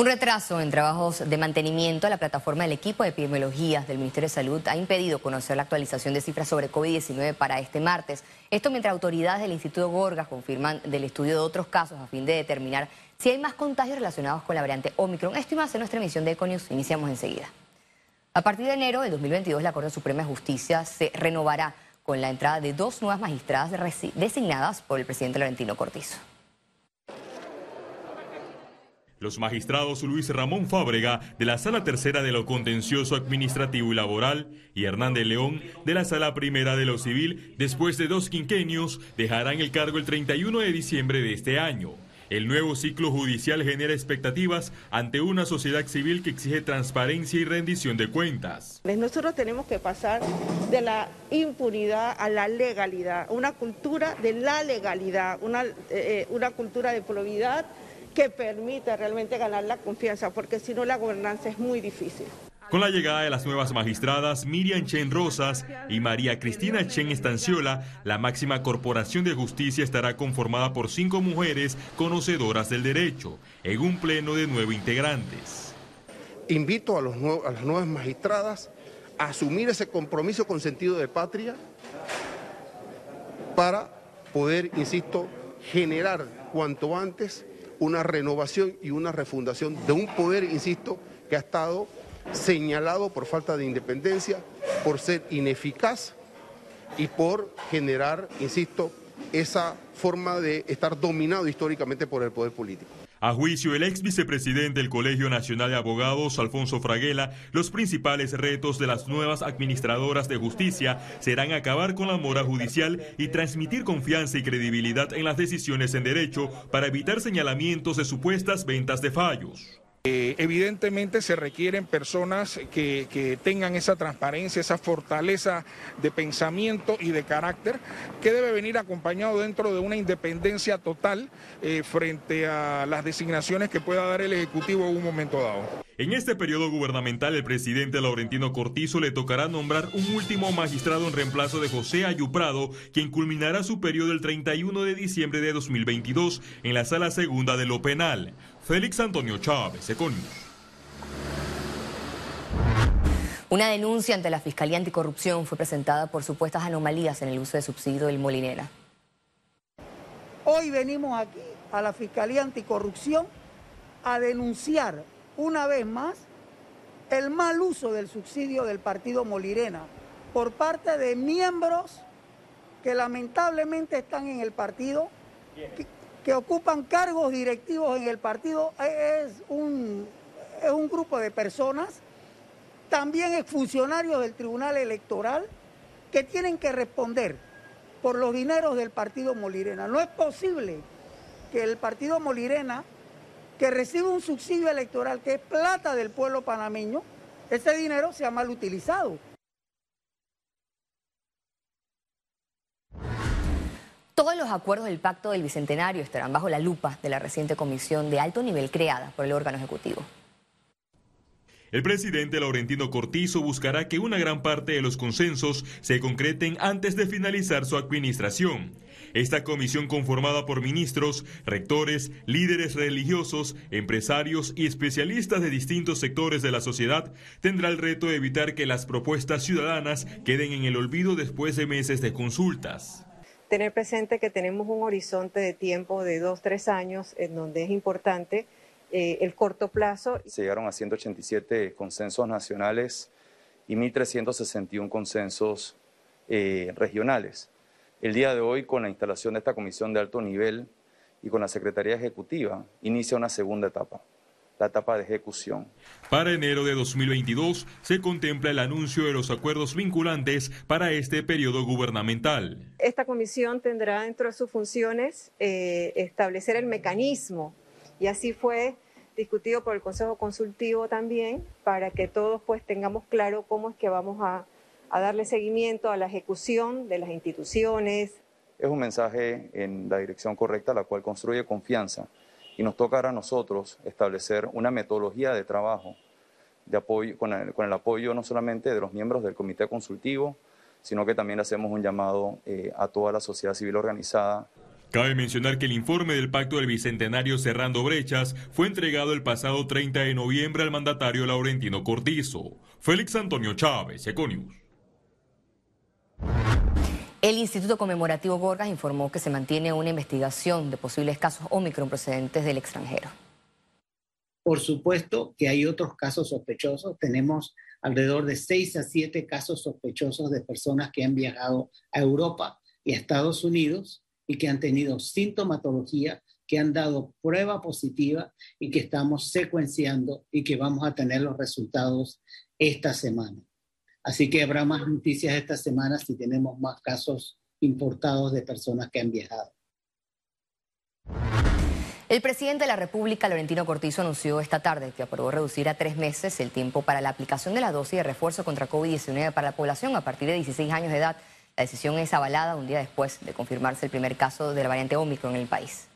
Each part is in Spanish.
Un retraso en trabajos de mantenimiento a la plataforma del equipo de epidemiologías del Ministerio de Salud ha impedido conocer la actualización de cifras sobre COVID-19 para este martes. Esto mientras autoridades del Instituto Gorgas confirman del estudio de otros casos a fin de determinar si hay más contagios relacionados con la variante Omicron. Esto y más en nuestra emisión de Econius. Iniciamos enseguida. A partir de enero del 2022, la Corte Suprema de Justicia se renovará con la entrada de dos nuevas magistradas designadas por el presidente Laurentino Cortizo. Los magistrados Luis Ramón Fábrega de la Sala Tercera de lo Contencioso Administrativo y Laboral y Hernández León de la Sala Primera de lo Civil, después de dos quinquenios, dejarán el cargo el 31 de diciembre de este año. El nuevo ciclo judicial genera expectativas ante una sociedad civil que exige transparencia y rendición de cuentas. Nosotros tenemos que pasar de la impunidad a la legalidad, una cultura de la legalidad, una, eh, eh, cultura de probidad que permita realmente ganar la confianza, porque si no la gobernanza es muy difícil. Con la llegada de las nuevas magistradas Miriam Chen Rosas y María Cristina Chen Estanciola, la máxima corporación de justicia estará conformada por cinco mujeres conocedoras del derecho, en un pleno de nueve integrantes. Invito a, los a las nuevas magistradas a asumir ese compromiso con sentido de patria para poder, insisto, generar cuanto antes una renovación y una refundación de un poder, insisto, que ha estado señalado por falta de independencia, por ser ineficaz y por generar, insisto, esa forma de estar dominado históricamente por el poder político. A juicio del ex vicepresidente del Colegio Nacional de Abogados, Alfonso Fraguela, los principales retos de las nuevas administradoras de justicia serán acabar con la mora judicial y transmitir confianza y credibilidad en las decisiones en derecho para evitar señalamientos de supuestas ventas de fallos. Eh, evidentemente se requieren personas que, tengan esa transparencia, esa fortaleza de pensamiento y de carácter que debe venir acompañado dentro de una independencia total eh, frente a las designaciones que pueda dar el Ejecutivo en un momento dado. En este periodo gubernamental, el presidente Laurentino Cortizo le tocará nombrar un último magistrado en reemplazo de José Ayuprado, quien culminará su periodo el 31 de diciembre de 2022 en la Sala Segunda de lo Penal. Félix Antonio Chávez, Econius. Una denuncia ante la Fiscalía Anticorrupción fue presentada por supuestas anomalías en el uso de subsidio del Molinera. Hoy venimos aquí a la Fiscalía Anticorrupción a denunciar una vez más el mal uso del subsidio del partido Molirena por parte de miembros que lamentablemente están en el partido, que, ocupan cargos directivos en el partido. Es un, es un grupo de personas, también es funcionarios del Tribunal Electoral, que tienen que responder por los dineros del partido Molirena. No es posible que el partido Molirena que recibe un subsidio electoral que es plata del pueblo panameño, ese dinero sea mal utilizado. Todos los acuerdos del Pacto del Bicentenario estarán bajo la lupa de la reciente comisión de alto nivel creada por el órgano ejecutivo. El presidente Laurentino Cortizo buscará que una gran parte de los consensos se concreten antes de finalizar su administración. Esta comisión conformada por ministros, rectores, líderes religiosos, empresarios y especialistas de distintos sectores de la sociedad tendrá el reto de evitar que las propuestas ciudadanas queden en el olvido después de meses de consultas tener presente que tenemos un horizonte de tiempo de dos, tres años en donde es importante eh, el corto plazo. Se llegaron a 187 consensos nacionales y 1.361 consensos eh, regionales. El día de hoy, con la instalación de esta comisión de alto nivel y con la Secretaría Ejecutiva, inicia una segunda etapa, la etapa de ejecución. Para enero de 2022 se contempla el anuncio de los acuerdos vinculantes para este periodo gubernamental. Esta comisión tendrá dentro de sus funciones eh, establecer el mecanismo y así fue discutido por el Consejo Consultivo también para que todos pues tengamos claro cómo es que vamos a a darle seguimiento a la ejecución de las instituciones. Es un mensaje en la dirección correcta, la cual construye confianza y nos toca a nosotros establecer una metodología de trabajo de apoyo, con, el, apoyo no solamente de los miembros del comité consultivo, sino que también hacemos un llamado eh, a toda la sociedad civil organizada Cabe mencionar que el informe del Pacto del Bicentenario Cerrando Brechas fue entregado el pasado 30 de noviembre al mandatario Laurentino Cortizo. Félix Antonio Chávez, Econius. El Instituto Conmemorativo Gorgas informó que se mantiene una investigación de posibles casos Omicron procedentes del extranjero. Por supuesto que hay otros casos sospechosos. Tenemos alrededor de seis a siete casos sospechosos de personas que han viajado a Europa y a Estados Unidos y que han tenido sintomatología, que han dado prueba positiva y que estamos secuenciando y que vamos a tener los resultados esta semana. Así que habrá más noticias esta semana si tenemos más casos importados de personas que han viajado. El presidente de la República, Laurentino Cortizo, anunció esta tarde que aprobó reducir a tres meses el tiempo para la aplicación de la dosis de refuerzo contra COVID-19 para la población a partir de 16 años de edad. La decisión es avalada un día después de confirmarse el primer caso de la variante Omicron en el país.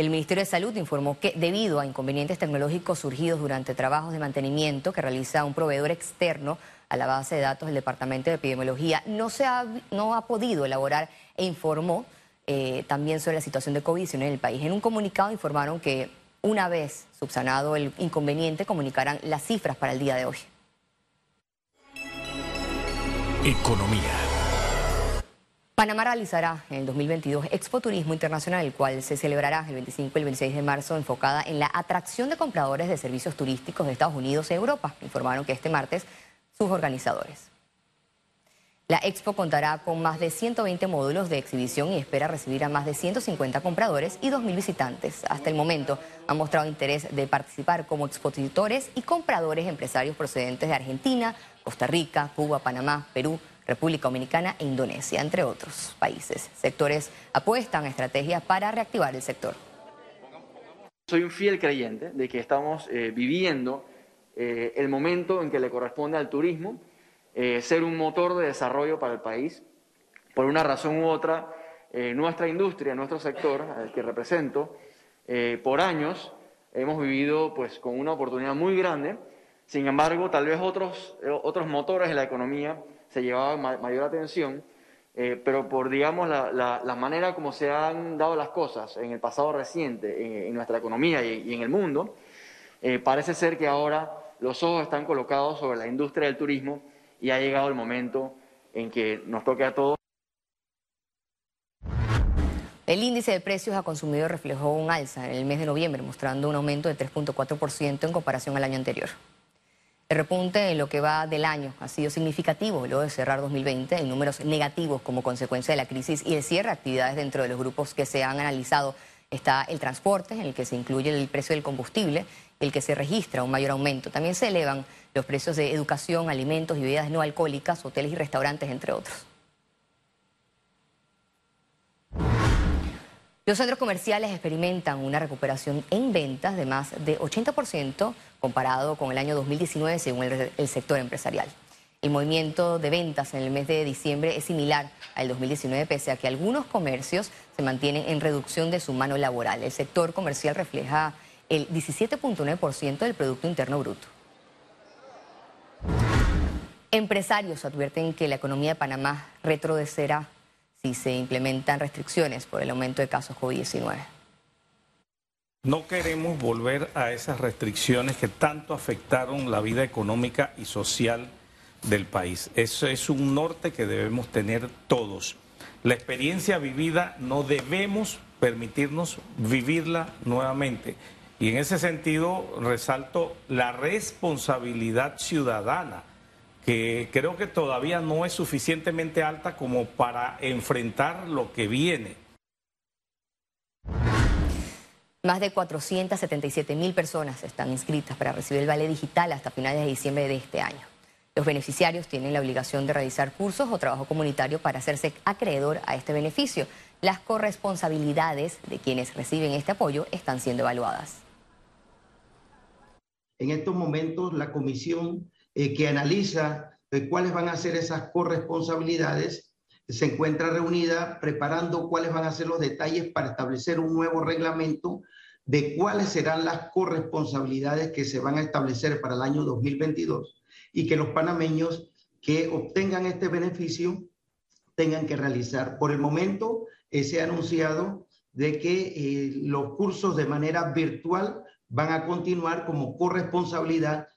El Ministerio de Salud informó que debido a inconvenientes tecnológicos surgidos durante trabajos de mantenimiento que realiza un proveedor externo a la base de datos del Departamento de Epidemiología, no, se ha, no ha podido elaborar e informó eh, también sobre la situación de COVID-19 en el país. En un comunicado informaron que una vez subsanado el inconveniente comunicarán las cifras para el día de hoy. Economía. Panamá realizará en el 2022 Expo Turismo Internacional, el cual se celebrará el 25 y el 26 de marzo, enfocada en la atracción de compradores de servicios turísticos de Estados Unidos y Europa, informaron que este martes sus organizadores. La expo contará con más de 120 módulos de exhibición y espera recibir a más de 150 compradores y 2.000 visitantes. Hasta el momento han mostrado interés de participar como expositores y compradores empresarios procedentes de Argentina, Costa Rica, Cuba, Panamá, Perú, República Dominicana e Indonesia, entre otros países. Sectores apuestan a estrategias para reactivar el sector. Soy un fiel creyente de que estamos eh, viviendo eh, el momento en que le corresponde al turismo eh, ser un motor de desarrollo para el país. Por una razón u otra, nuestra industria, nuestro sector, al que represento, por años hemos vivido pues, con una oportunidad muy grande. Sin embargo, tal vez otros, otros motores de la economía se llevaba mayor atención, eh, pero por, digamos, la, manera como se han dado las cosas en el pasado reciente, en, nuestra economía y, en el mundo, eh, parece ser que ahora los ojos están colocados sobre la industria del turismo y ha llegado el momento en que nos toque a todos. El índice de precios a consumidor reflejó un alza en el mes de noviembre, mostrando un aumento de 3.4% en comparación al año anterior. El repunte en lo que va del año ha sido significativo luego de cerrar 2020 en números negativos como consecuencia de la crisis y el cierre de actividades dentro de los grupos que se han analizado. Está el transporte, en el que se incluye el precio del combustible, el que se registra un mayor aumento. También se elevan los precios de educación, alimentos y bebidas no alcohólicas, hoteles y restaurantes, entre otros. Los centros comerciales experimentan una recuperación en ventas de más de 80% comparado con el año 2019 según el, sector empresarial. El movimiento de ventas en el mes de diciembre es similar al 2019 pese a que algunos comercios se mantienen en reducción de su mano laboral. El sector comercial refleja el 17.9% del Producto Interno Bruto. Empresarios advierten que la economía de Panamá retrocederá si se implementan restricciones por el aumento de casos COVID-19. No queremos volver a esas restricciones que tanto afectaron la vida económica y social del país. Eso es un norte que debemos tener todos. La experiencia vivida no debemos permitirnos vivirla nuevamente. Y en ese sentido resalto la responsabilidad ciudadana que creo que todavía no es suficientemente alta como para enfrentar lo que viene. Más de 477 mil personas están inscritas para recibir el vale digital hasta finales de diciembre de este año. Los beneficiarios tienen la obligación de realizar cursos o trabajo comunitario para hacerse acreedor a este beneficio. Las corresponsabilidades de quienes reciben este apoyo están siendo evaluadas. En estos momentos, la comisión eh, que analiza eh, cuáles van a ser esas corresponsabilidades, se encuentra reunida preparando cuáles van a ser los detalles para establecer un nuevo reglamento de cuáles serán las corresponsabilidades que se van a establecer para el año 2022 y que los panameños que obtengan este beneficio tengan que realizar. Por el momento eh, se ha anunciado de que eh, los cursos de manera virtual van a continuar como corresponsabilidad